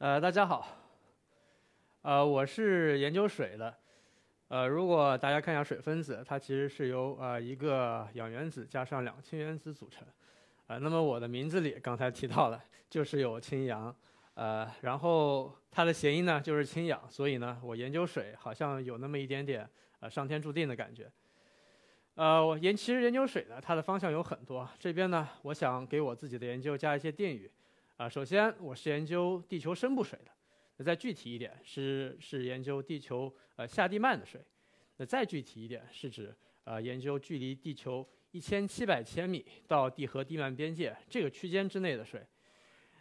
呃，大家好，呃，我是研究水的，呃，如果大家看一下水分子，它其实是由呃一个氧原子加上两个氢原子组成，呃，那么我的名字里刚才提到了，就是有氢氧，呃，然后它的谐音呢就是氢氧，所以呢，我研究水好像有那么一点点呃上天注定的感觉。呃，我研其实研究水呢，它的方向有很多。这边呢，我想给我自己的研究加一些定语。啊，首先我是研究地球深部水的。那再具体一点，是是研究地球呃下地幔的水。那再具体一点，是指呃研究距离地球一千七百千米到地核地幔边界这个区间之内的水。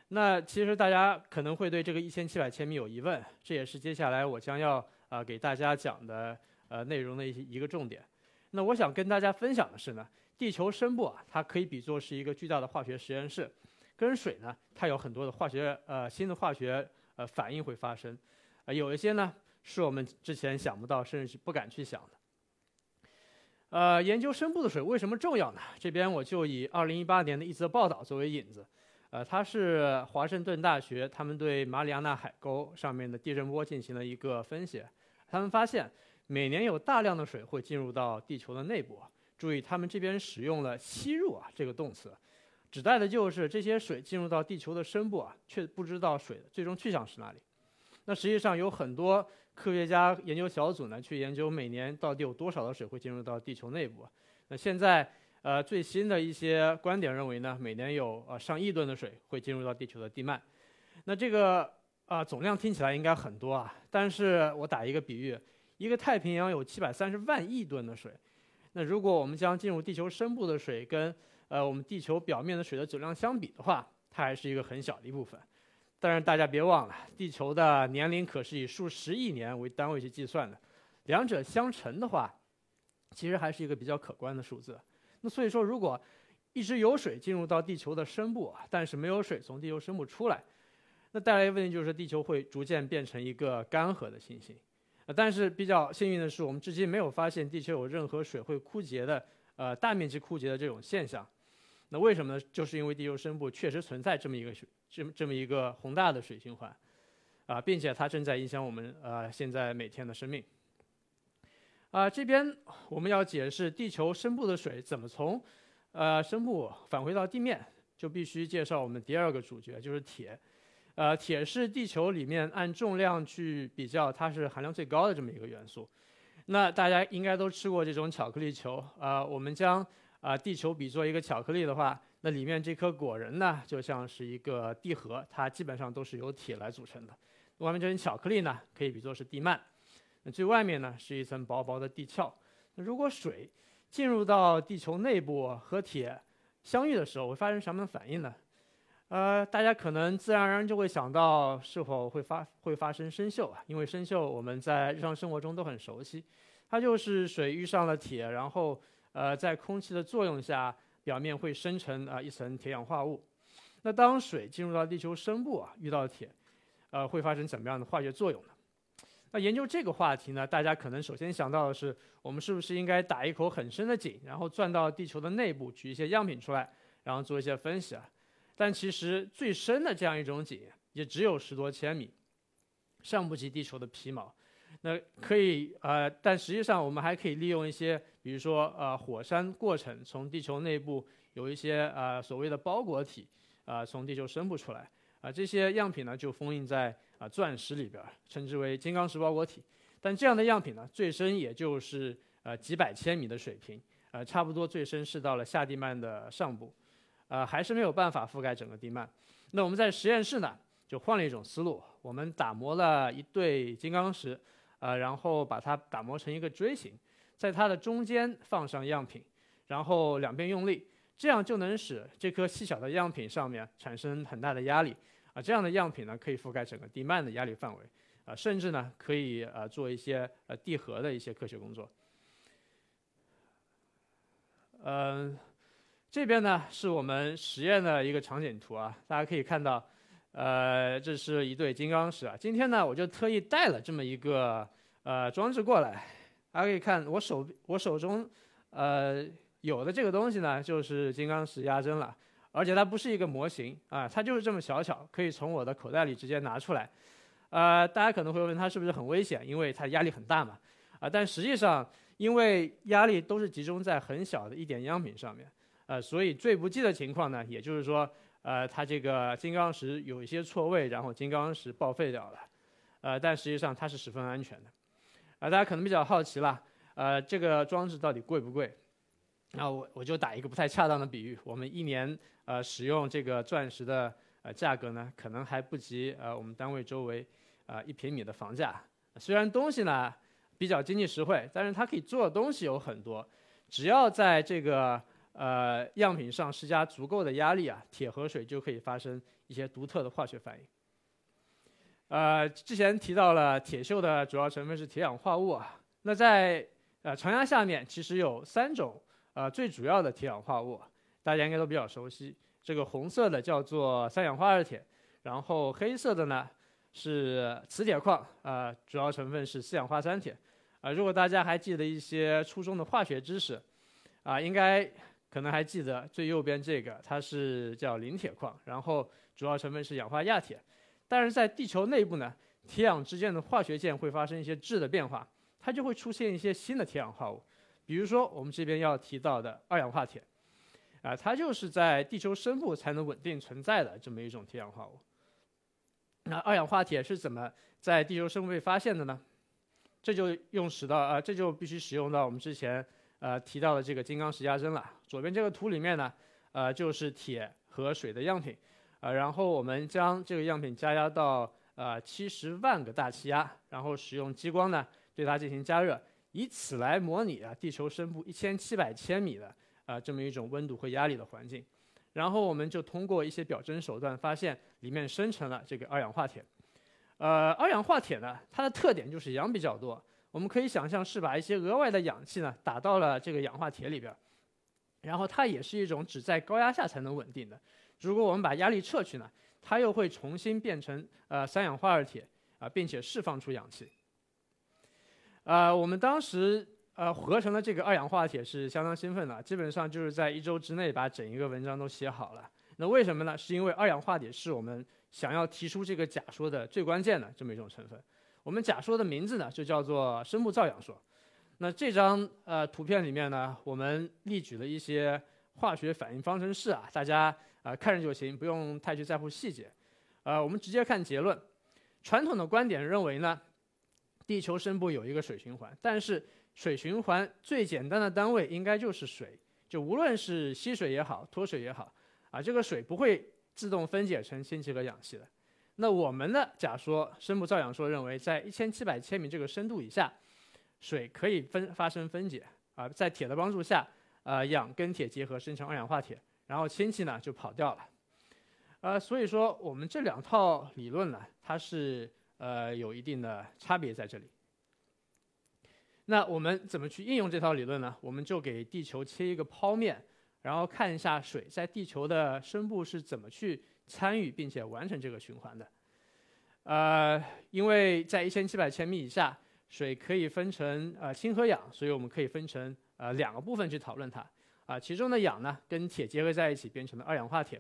那其实大家可能会对这个一千七百千米有疑问，这也是接下来我将要啊给大家讲的呃内容的一一个重点。那我想跟大家分享的是呢，地球深部啊，它可以比作是一个巨大的化学实验室，跟水呢，它有很多的化学呃新的化学呃反应会发生，呃有一些呢是我们之前想不到，甚至是不敢去想的。呃，研究深部的水为什么重要呢？这边我就以2018年的一则报道作为引子，呃，它是华盛顿大学他们对马里亚纳海沟上面的地震波进行了一个分析，他们发现。每年有大量的水会进入到地球的内部。注意，他们这边使用了“吸入”啊这个动词，指代的就是这些水进入到地球的深部啊，却不知道水的最终去向是哪里。那实际上有很多科学家研究小组呢，去研究每年到底有多少的水会进入到地球内部。那现在呃最新的一些观点认为呢，每年有呃上亿吨的水会进入到地球的地幔。那这个啊总量听起来应该很多啊，但是我打一个比喻。一个太平洋有七百三十万亿吨的水，那如果我们将进入地球深部的水跟呃我们地球表面的水的总量相比的话，它还是一个很小的一部分。但是大家别忘了，地球的年龄可是以数十亿年为单位去计算的，两者相乘的话，其实还是一个比较可观的数字。那所以说，如果一直有水进入到地球的深部，但是没有水从地球深部出来，那带来的问题就是地球会逐渐变成一个干涸的行星。但是比较幸运的是，我们至今没有发现地球有任何水会枯竭的，呃，大面积枯竭的这种现象。那为什么呢？就是因为地球深部确实存在这么一个水，这么这么一个宏大的水循环，啊，并且它正在影响我们呃现在每天的生命。啊，这边我们要解释地球深部的水怎么从呃深部返回到地面，就必须介绍我们第二个主角，就是铁。呃，铁是地球里面按重量去比较，它是含量最高的这么一个元素。那大家应该都吃过这种巧克力球啊。我们将啊地球比作一个巧克力的话，那里面这颗果仁呢，就像是一个地核，它基本上都是由铁来组成的。外面这层巧克力呢，可以比作是地幔。那最外面呢，是一层薄薄的地壳。那如果水进入到地球内部和铁相遇的时候，会发生什么样的反应呢？呃，大家可能自然而然就会想到是否会发会发生生锈啊？因为生锈我们在日常生活中都很熟悉，它就是水遇上了铁，然后呃在空气的作用下，表面会生成啊一层铁氧化物。那当水进入到地球深部啊，遇到铁，呃会发生怎么样的化学作用呢？那研究这个话题呢，大家可能首先想到的是，我们是不是应该打一口很深的井，然后钻到地球的内部取一些样品出来，然后做一些分析啊？但其实最深的这样一种井也只有十多千米，尚不及地球的皮毛。那可以呃，但实际上我们还可以利用一些，比如说呃火山过程，从地球内部有一些呃所谓的包裹体啊，从地球深部出来啊，这些样品呢就封印在啊钻石里边，称之为金刚石包裹体。但这样的样品呢，最深也就是呃几百千米的水平，呃差不多最深是到了下地幔的上部。呃，还是没有办法覆盖整个地幔。那我们在实验室呢，就换了一种思路，我们打磨了一对金刚石，呃，然后把它打磨成一个锥形，在它的中间放上样品，然后两边用力，这样就能使这颗细小的样品上面产生很大的压力。啊，这样的样品呢，可以覆盖整个地幔的压力范围，啊，甚至呢，可以呃做一些呃地核的一些科学工作。嗯。这边呢是我们实验的一个场景图啊，大家可以看到，呃，这是一对金刚石啊。今天呢，我就特意带了这么一个呃装置过来，大家可以看我手我手中呃有的这个东西呢，就是金刚石压针了，而且它不是一个模型啊，它就是这么小巧，可以从我的口袋里直接拿出来。呃，大家可能会问它是不是很危险，因为它压力很大嘛。啊，但实际上，因为压力都是集中在很小的一点样品上面，呃，所以最不济的情况呢，也就是说，呃，它这个金刚石有一些错位，然后金刚石报废掉了，呃，但实际上它是十分安全的。啊，大家可能比较好奇了，呃，这个装置到底贵不贵？那我我就打一个不太恰当的比喻，我们一年呃使用这个钻石的呃价格呢，可能还不及呃我们单位周围啊一平米的房价。虽然东西呢比较经济实惠，但是它可以做的东西有很多。只要在这个呃样品上施加足够的压力啊，铁和水就可以发生一些独特的化学反应。呃，之前提到了铁锈的主要成分是铁氧化物啊，那在呃常压下面其实有三种。呃，最主要的铁氧化物，大家应该都比较熟悉。这个红色的叫做三氧化二铁，然后黑色的呢是磁铁矿，啊，主要成分是四氧化三铁。啊，如果大家还记得一些初中的化学知识，啊，应该可能还记得最右边这个，它是叫磷铁矿，然后主要成分是氧化亚铁。但是在地球内部呢，铁氧之间的化学键会发生一些质的变化，它就会出现一些新的铁氧化物。比如说，我们这边要提到的二氧化铁，啊，它就是在地球深部才能稳定存在的这么一种铁氧化物。那二氧化铁是怎么在地球深部被发现的呢？这就用使到啊，这就必须使用到我们之前呃提到的这个金刚石压针了。左边这个图里面呢，呃，就是铁和水的样品，呃，然后我们将这个样品加压到呃七十万个大气压，然后使用激光呢对它进行加热。以此来模拟啊地球深部一千七百千米的啊这么一种温度和压力的环境，然后我们就通过一些表征手段发现里面生成了这个二氧化铁。呃，二氧化铁呢，它的特点就是氧比较多。我们可以想象是把一些额外的氧气呢打到了这个氧化铁里边，然后它也是一种只在高压下才能稳定的。如果我们把压力撤去呢，它又会重新变成呃三氧化二铁啊，并且释放出氧气。呃，我们当时呃合成的这个二氧化铁是相当兴奋的，基本上就是在一周之内把整一个文章都写好了。那为什么呢？是因为二氧化铁是我们想要提出这个假说的最关键的这么一种成分。我们假说的名字呢就叫做生物造氧说。那这张呃图片里面呢，我们例举了一些化学反应方程式啊，大家啊看着就行，不用太去在乎细节。呃，我们直接看结论。传统的观点认为呢。地球深部有一个水循环，但是水循环最简单的单位应该就是水，就无论是吸水也好，脱水也好，啊，这个水不会自动分解成氢气和氧气的。那我们的假说，深部造氧说认为，在一千七百千米这个深度以下，水可以分发生分解，啊，在铁的帮助下，呃，氧跟铁结合生成二氧化铁，然后氢气呢就跑掉了，呃，所以说我们这两套理论呢，它是。呃，有一定的差别在这里。那我们怎么去应用这套理论呢？我们就给地球切一个剖面，然后看一下水在地球的深部是怎么去参与并且完成这个循环的。呃，因为在一千七百千米以下，水可以分成呃氢和氧，所以我们可以分成呃两个部分去讨论它。啊，其中的氧呢跟铁结合在一起变成了二氧化铁。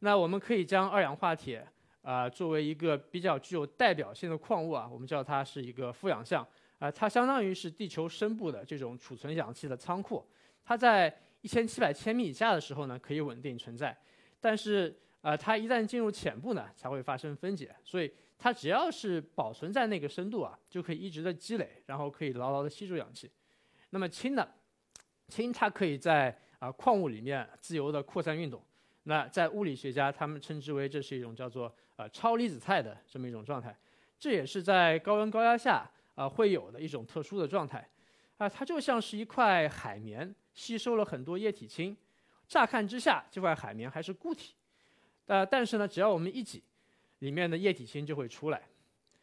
那我们可以将二氧化铁。啊，作为一个比较具有代表性的矿物啊，我们叫它是一个富氧相啊，它相当于是地球深部的这种储存氧气的仓库。它在一千七百千米以下的时候呢，可以稳定存在，但是啊，它一旦进入浅部呢，才会发生分解。所以它只要是保存在那个深度啊，就可以一直的积累，然后可以牢牢的吸住氧气。那么氢呢？氢它可以在啊矿物里面自由的扩散运动。那在物理学家他们称之为这是一种叫做呃超离子态的这么一种状态，这也是在高温高压下啊会有的一种特殊的状态，啊它就像是一块海绵吸收了很多液体氢，乍看之下这块海绵还是固体，呃但是呢只要我们一挤，里面的液体氢就会出来，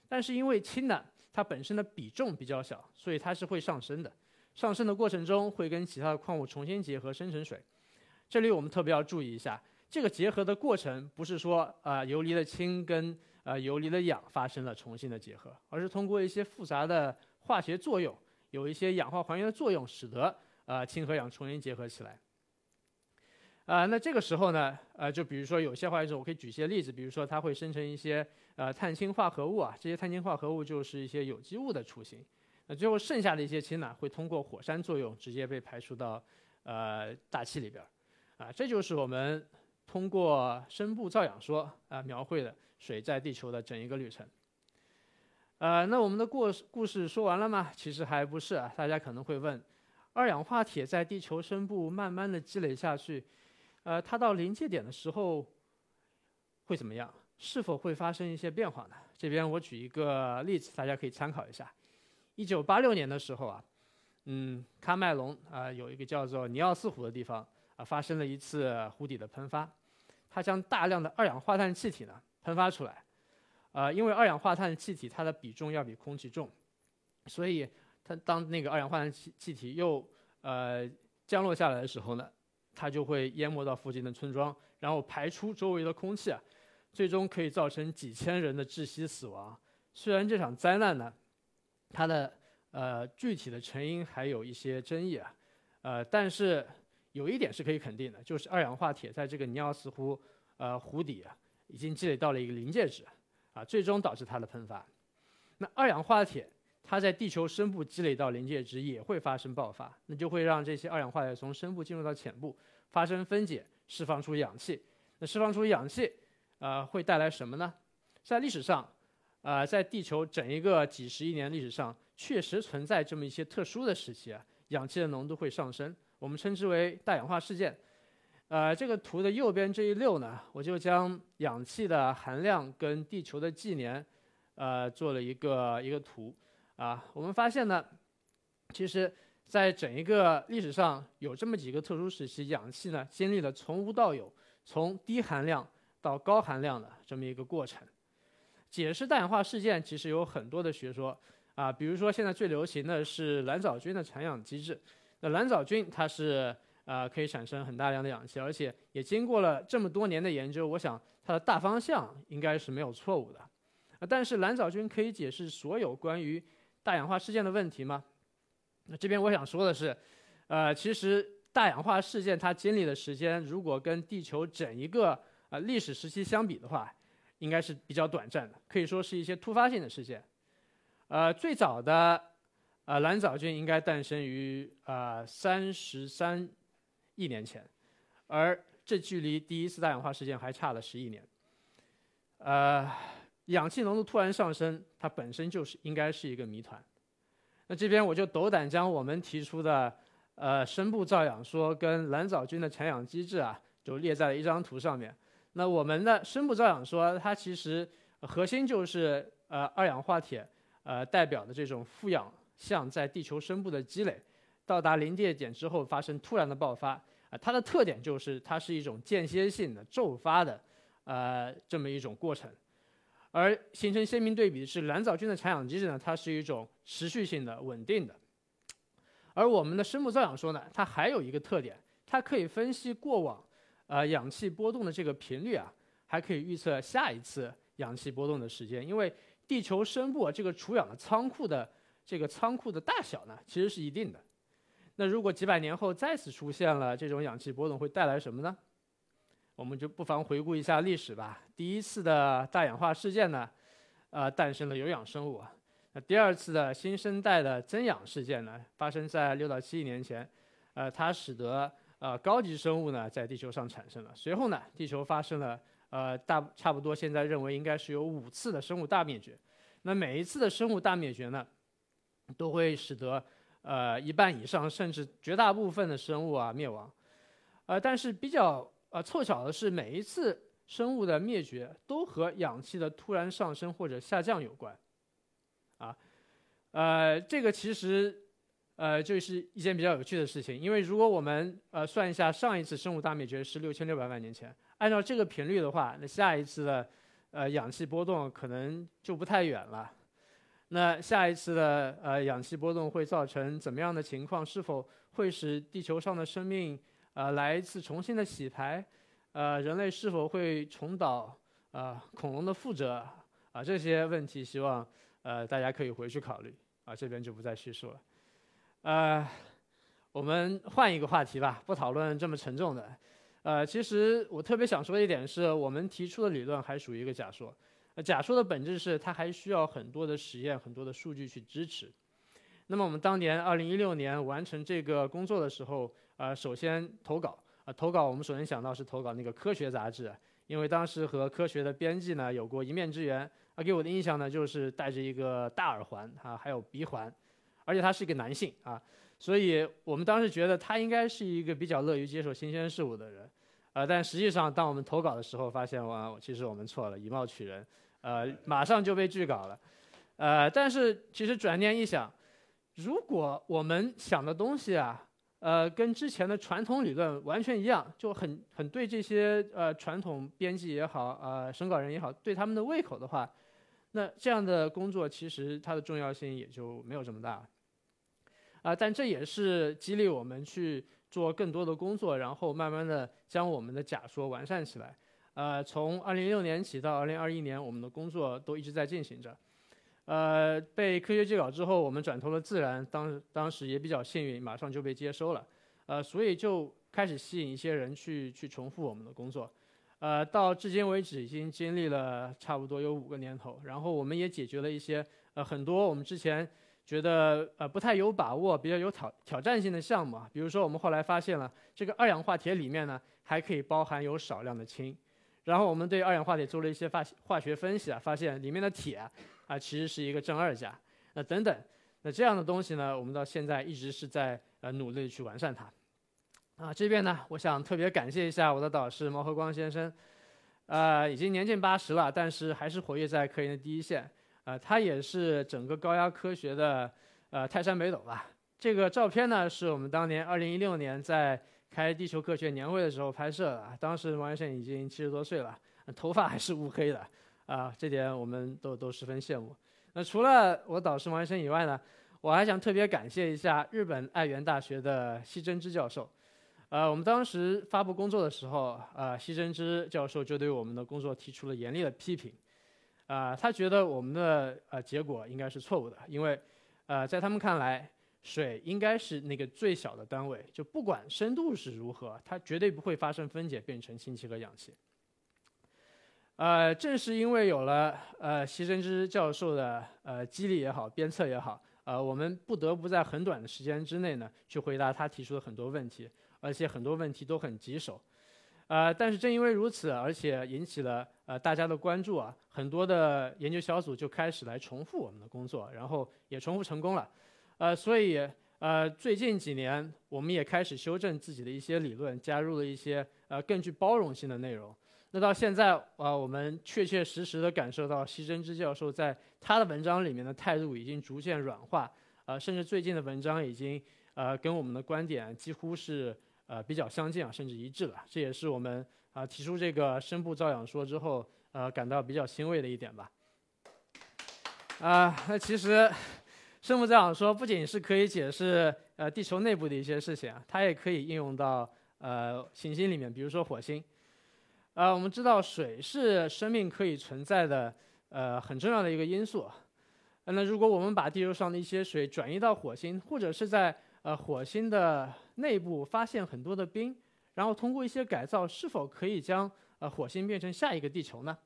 但是因为氢呢它本身的比重比较小，所以它是会上升的，上升的过程中会跟其他的矿物重新结合生成水，这里我们特别要注意一下。这个结合的过程不是说啊游离的氢跟啊游离的氧发生了重新的结合，而是通过一些复杂的化学作用，有一些氧化还原的作用，使得啊氢和氧重新结合起来。啊，那这个时候呢，呃，就比如说有些化学式，我可以举一些例子，比如说它会生成一些呃碳氢化合物啊，这些碳氢化合物就是一些有机物的雏形。那最后剩下的一些氢呢，会通过火山作用直接被排出到呃大气里边儿。啊，这就是我们通过深部造氧说啊描绘的水在地球的整一个旅程。呃，那我们的故事故事说完了吗？其实还不是啊，大家可能会问，二氧化铁在地球深部慢慢的积累下去。呃，它到临界点的时候会怎么样？是否会发生一些变化呢？这边我举一个例子，大家可以参考一下。一九八六年的时候啊，嗯，喀麦隆啊有一个叫做尼奥斯湖的地方啊，发生了一次湖底的喷发，它将大量的二氧化碳气体呢喷发出来。呃，因为二氧化碳气体它的比重要比空气重，所以它当那个二氧化碳气气体又呃降落下来的时候呢。它就会淹没到附近的村庄，然后排出周围的空气啊，最终可以造成几千人的窒息死亡。虽然这场灾难呢，它的呃具体的成因还有一些争议啊，呃，但是有一点是可以肯定的，就是二氧化铁在这个尼奥斯湖呃湖底啊，已经积累到了一个临界值啊，最终导致它的喷发。那二氧化铁。它在地球深部积累到临界值也会发生爆发，那就会让这些二氧化碳从深部进入到浅部，发生分解，释放出氧气。那释放出氧气，呃，会带来什么呢？在历史上，呃，在地球整一个几十亿年历史上，确实存在这么一些特殊的时期啊，氧气的浓度会上升，我们称之为大氧化事件。呃，这个图的右边这一溜呢，我就将氧气的含量跟地球的纪年，呃，做了一个一个图。啊，我们发现呢，其实，在整一个历史上有这么几个特殊时期，氧气呢经历了从无到有、从低含量到高含量的这么一个过程。解释氮氧化事件其实有很多的学说啊，比如说现在最流行的是蓝藻菌的产氧机制。那蓝藻菌它是呃可以产生很大量的氧气，而且也经过了这么多年的研究，我想它的大方向应该是没有错误的。但是蓝藻菌可以解释所有关于大氧化事件的问题吗？那这边我想说的是，呃，其实大氧化事件它经历的时间，如果跟地球整一个呃历史时期相比的话，应该是比较短暂的，可以说是一些突发性的事件。呃，最早的呃蓝藻菌应该诞生于呃三十三亿年前，而这距离第一次大氧化事件还差了十亿年。呃。氧气浓度突然上升，它本身就是应该是一个谜团。那这边我就斗胆将我们提出的，呃，深部造氧说跟蓝藻菌的产氧机制啊，就列在了一张图上面。那我们的深部造氧说，它其实核心就是呃二氧化铁呃代表的这种负氧相在地球深部的积累，到达临界点之后发生突然的爆发啊，它的特点就是它是一种间歇性的骤发的呃这么一种过程。而形成鲜明对比的是蓝藻菌的产氧机制呢，它是一种持续性的、稳定的。而我们的深部造氧说呢，它还有一个特点，它可以分析过往，呃，氧气波动的这个频率啊，还可以预测下一次氧气波动的时间。因为地球深部啊这个储氧的仓库的这个仓库的大小呢，其实是一定的。那如果几百年后再次出现了这种氧气波动，会带来什么呢？我们就不妨回顾一下历史吧。第一次的大氧化事件呢，呃，诞生了有氧生物啊。那第二次的新生代的增氧事件呢，发生在六到七亿年前，呃，它使得呃高级生物呢在地球上产生了。随后呢，地球发生了呃大差不多现在认为应该是有五次的生物大灭绝。那每一次的生物大灭绝呢，都会使得呃一半以上甚至绝大部分的生物啊灭亡。呃，但是比较。呃，凑巧的是，每一次生物的灭绝都和氧气的突然上升或者下降有关。啊，呃，这个其实，呃，就是一件比较有趣的事情。因为如果我们呃算一下上一次生物大灭绝是六千六百万年前，按照这个频率的话，那下一次的呃氧气波动可能就不太远了。那下一次的呃氧气波动会造成怎么样的情况？是否会使地球上的生命？呃，来一次重新的洗牌，呃，人类是否会重蹈呃恐龙的覆辙啊？这些问题，希望呃大家可以回去考虑啊，这边就不再叙述了。呃，我们换一个话题吧，不讨论这么沉重的。呃，其实我特别想说一点是，我们提出的理论还属于一个假说。呃假说的本质是它还需要很多的实验、很多的数据去支持。那么我们当年二零一六年完成这个工作的时候，呃，首先投稿啊，投稿我们首先想到是投稿那个科学杂志，因为当时和科学的编辑呢有过一面之缘。啊，给我的印象呢就是戴着一个大耳环啊，还有鼻环，而且他是一个男性啊，所以我们当时觉得他应该是一个比较乐于接受新鲜事物的人。呃，但实际上当我们投稿的时候，发现哇，其实我们错了，以貌取人，呃，马上就被拒稿了。呃，但是其实转念一想。如果我们想的东西啊，呃，跟之前的传统理论完全一样，就很很对这些呃传统编辑也好，呃，审稿人也好，对他们的胃口的话，那这样的工作其实它的重要性也就没有这么大。啊，但这也是激励我们去做更多的工作，然后慢慢的将我们的假说完善起来。呃，从二零一六年起到二零二一年，我们的工作都一直在进行着。呃，被科学拒稿之后，我们转投了自然，当当时也比较幸运，马上就被接收了。呃，所以就开始吸引一些人去去重复我们的工作。呃，到至今为止，已经经历了差不多有五个年头，然后我们也解决了一些呃很多我们之前觉得呃不太有把握、比较有挑挑战性的项目啊。比如说，我们后来发现了这个二氧化铁里面呢还可以包含有少量的氢，然后我们对二氧化铁做了一些化化学分析啊，发现里面的铁。啊，其实是一个正二价，那等等，那这样的东西呢，我们到现在一直是在呃努力去完善它。啊，这边呢，我想特别感谢一下我的导师毛和光先生，呃，已经年近八十了，但是还是活跃在科研的第一线。啊，他也是整个高压科学的呃泰山北斗吧。这个照片呢，是我们当年二零一六年在开地球科学年会的时候拍摄的，当时毛先生已经七十多岁了，头发还是乌黑的。啊，这点我们都都十分羡慕。那除了我导师王医生以外呢，我还想特别感谢一下日本爱媛大学的西真之教授。呃，我们当时发布工作的时候，呃，西真之教授就对我们的工作提出了严厉的批评。啊，他觉得我们的呃结果应该是错误的，因为呃，在他们看来，水应该是那个最小的单位，就不管深度是如何，它绝对不会发生分解变成氢气和氧气。呃，正是因为有了呃席真之教授的呃激励也好，鞭策也好，呃，我们不得不在很短的时间之内呢，去回答他提出的很多问题，而且很多问题都很棘手。呃，但是正因为如此，而且引起了呃大家的关注啊，很多的研究小组就开始来重复我们的工作，然后也重复成功了。呃，所以呃最近几年，我们也开始修正自己的一些理论，加入了一些呃更具包容性的内容。那到现在啊，我们确确实实的感受到西真之教授在他的文章里面的态度已经逐渐软化，啊，甚至最近的文章已经呃跟我们的观点几乎是呃比较相近啊，甚至一致了。这也是我们啊提出这个声部造氧说之后呃感到比较欣慰的一点吧。啊，那其实声部造氧说不仅是可以解释呃地球内部的一些事情啊，它也可以应用到呃行星里面，比如说火星。啊，我们知道水是生命可以存在的，呃，很重要的一个因素。那如果我们把地球上的一些水转移到火星，或者是在呃火星的内部发现很多的冰，然后通过一些改造，是否可以将呃火星变成下一个地球呢？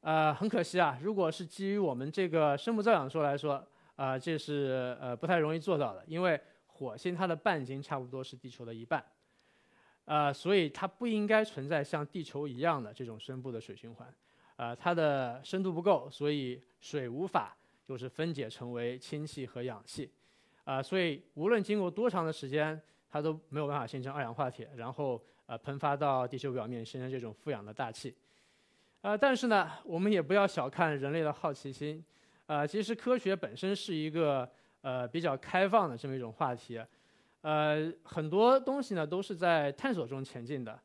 呃，很可惜啊，如果是基于我们这个生物造氧说来说，啊，这是呃不太容易做到的，因为火星它的半径差不多是地球的一半。呃，所以它不应该存在像地球一样的这种深部的水循环，呃，它的深度不够，所以水无法就是分解成为氢气和氧气，啊，所以无论经过多长的时间，它都没有办法形成二氧化铁，然后呃喷发到地球表面形成这种富氧的大气，呃，但是呢，我们也不要小看人类的好奇心，呃，其实科学本身是一个呃比较开放的这么一种话题。呃，很多东西呢都是在探索中前进的，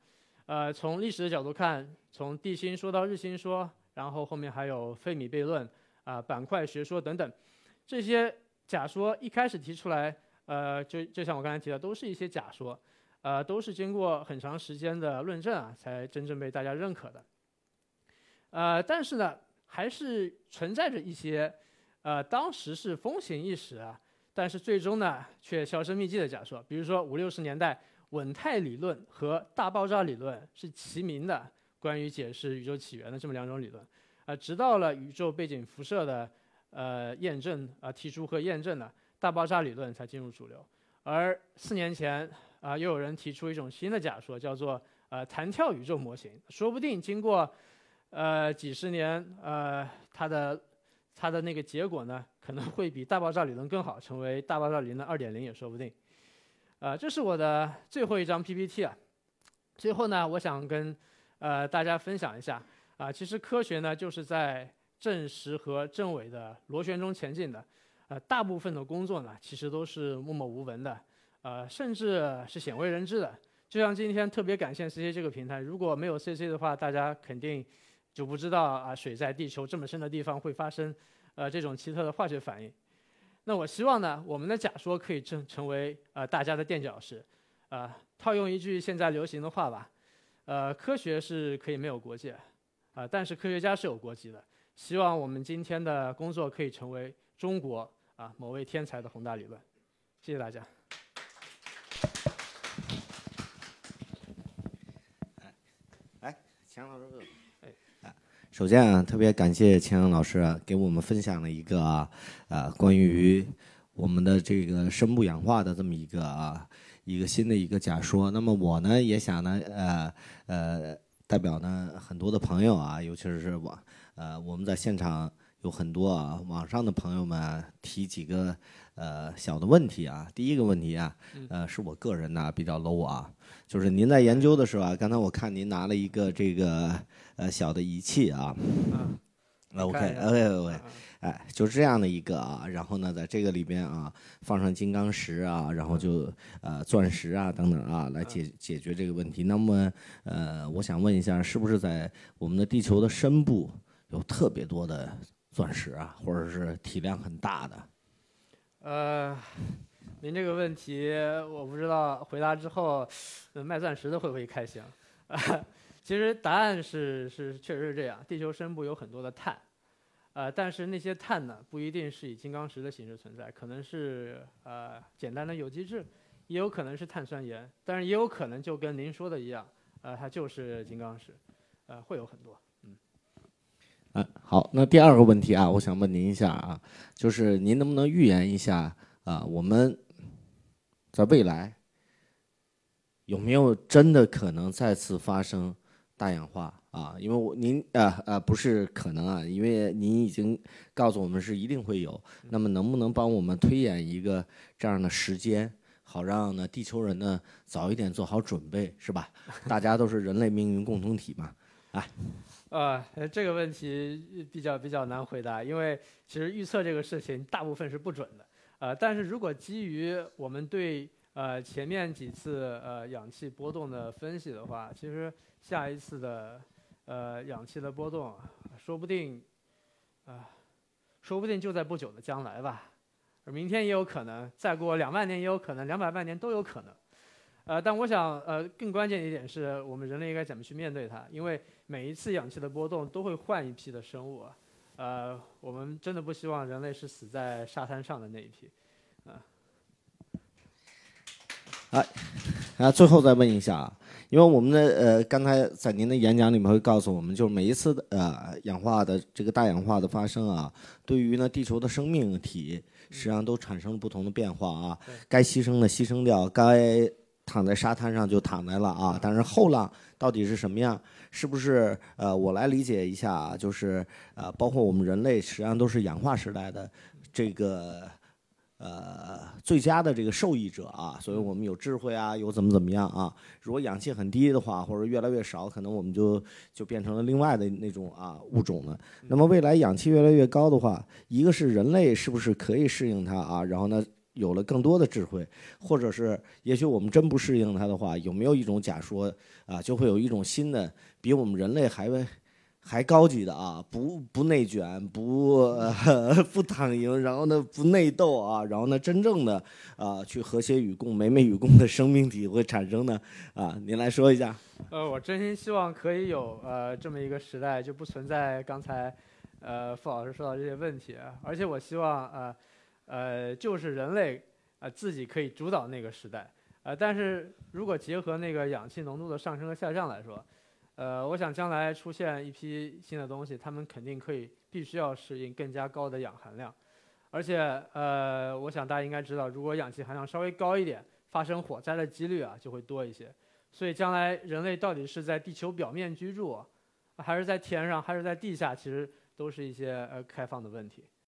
呃，从历史的角度看，从地心说到日心说，然后后面还有费米悖论啊、板块学说等等，这些假说一开始提出来，呃，就就像我刚才提的，都是一些假说，呃，都是经过很长时间的论证啊，才真正被大家认可的。呃，但是呢，还是存在着一些，呃，当时是风行一时啊。但是最终呢，却销声匿迹的假说，比如说五六十年代，稳态理论和大爆炸理论是齐名的，关于解释宇宙起源的这么两种理论。啊，直到了宇宙背景辐射的呃验证啊提出和验证呢，大爆炸理论才进入主流。而四年前啊，又有人提出一种新的假说，叫做呃弹跳宇宙模型。说不定经过呃几十年，呃它的它的那个结果呢，可能会比大爆炸理论更好，成为大爆炸理论二点零也说不定。呃，这是我的最后一张 PPT 啊。最后呢，我想跟呃大家分享一下啊，其实科学呢就是在证实和证伪的螺旋中前进的。呃，大部分的工作呢，其实都是默默无闻的，呃，甚至是鲜为人知的。就像今天特别感谢 CC 这个平台，如果没有 CC 的话，大家肯定就不知道啊，水在地球这么深的地方会发生呃这种奇特的化学反应。那我希望呢，我们的假说可以成成为呃大家的垫脚石，啊，套用一句现在流行的话吧，呃，科学是可以没有国界，啊，但是科学家是有国籍的。希望我们今天的工作可以成为中国啊某位天才的宏大理论。谢谢大家。来，钱老师。首先啊，特别感谢秦阳老师，给我们分享了一个啊，呃，关于我们的这个生物氧化的这么一个啊，一个新的一个假说。那么我呢，也想呢，呃呃，代表呢很多的朋友啊，尤其是我，呃，我们在现场有很多啊，网上的朋友们提几个呃小的问题啊。第一个问题啊，呃，是我个人呢比较 low 啊，就是您在研究的时候啊，刚才我看您拿了一个这个。呃，小的仪器啊，OK，OK，OK，哎，就是这样的一个啊，然后呢，在这个里边啊，放上金刚石啊，然后就呃钻石啊等等啊，来解解决这个问题。那么呃，我想问一下，是不是在我们的地球的深部有特别多的钻石啊，或者是体量很大的？呃，您这个问题我不知道，回答之后卖钻石的会不会开心？其实答案是是确实是这样，地球深部有很多的碳，呃，但是那些碳呢不一定是以金刚石的形式存在，可能是呃简单的有机质，也有可能是碳酸盐，但是也有可能就跟您说的一样，呃，它就是金刚石，呃，会有很多，嗯。嗯，好，那第二个问题啊，我想问您一下啊，就是您能不能预言一下啊，我们在未来有没有真的可能再次发生？大氧化啊，因为我您啊啊不是可能啊，因为您已经告诉我们是一定会有。那么能不能帮我们推演一个这样的时间，好让呢地球人呢早一点做好准备，是吧？大家都是人类命运共同体嘛，啊。呃，这个问题比较比较难回答，因为其实预测这个事情大部分是不准的。呃，但是如果基于我们对呃前面几次呃氧气波动的分析的话，其实。下一次的，呃，氧气的波动，说不定，啊，说不定就在不久的将来吧，而明天也有可能，再过两万年也有可能，两百万年都有可能，呃，但我想，呃，更关键一点是我们人类应该怎么去面对它，因为每一次氧气的波动都会换一批的生物，呃，我们真的不希望人类是死在沙滩上的那一批，啊，哎，啊，最后再问一下啊。因为我们的呃，刚才在您的演讲里面会告诉我们，就是每一次的呃氧化的这个大氧化的发生啊，对于呢地球的生命体实际上都产生了不同的变化啊。该牺牲的牺牲掉，该躺在沙滩上就躺在了啊。但是后浪到底是什么样？是不是呃，我来理解一下，就是呃，包括我们人类实际上都是氧化时代的这个。呃，最佳的这个受益者啊，所以我们有智慧啊，有怎么怎么样啊？如果氧气很低的话，或者越来越少，可能我们就就变成了另外的那种啊物种了。那么未来氧气越来越高的话，一个是人类是不是可以适应它啊？然后呢，有了更多的智慧，或者是也许我们真不适应它的话，有没有一种假说啊，就会有一种新的比我们人类还？还高级的啊，不不内卷，不 不躺赢，然后呢不内斗啊，然后呢真正的啊去和谐与共、美美与共的生命体会产生呢啊，您来说一下。呃，我真心希望可以有呃这么一个时代，就不存在刚才呃傅老师说到这些问题，而且我希望呃呃就是人类呃自己可以主导那个时代，呃，但是如果结合那个氧气浓度的上升和下降来说，呃，我想将来出现一批新的东西，它们肯定可以必须要适应更加高的氧含量，而且呃，我想大家应该知道，如果氧气含量稍微高一点，发生火灾的几率啊就会多一些。所以将来人类到底是在地球表面居住，还是在天上，还是在地下，其实都是一些呃开放的问题。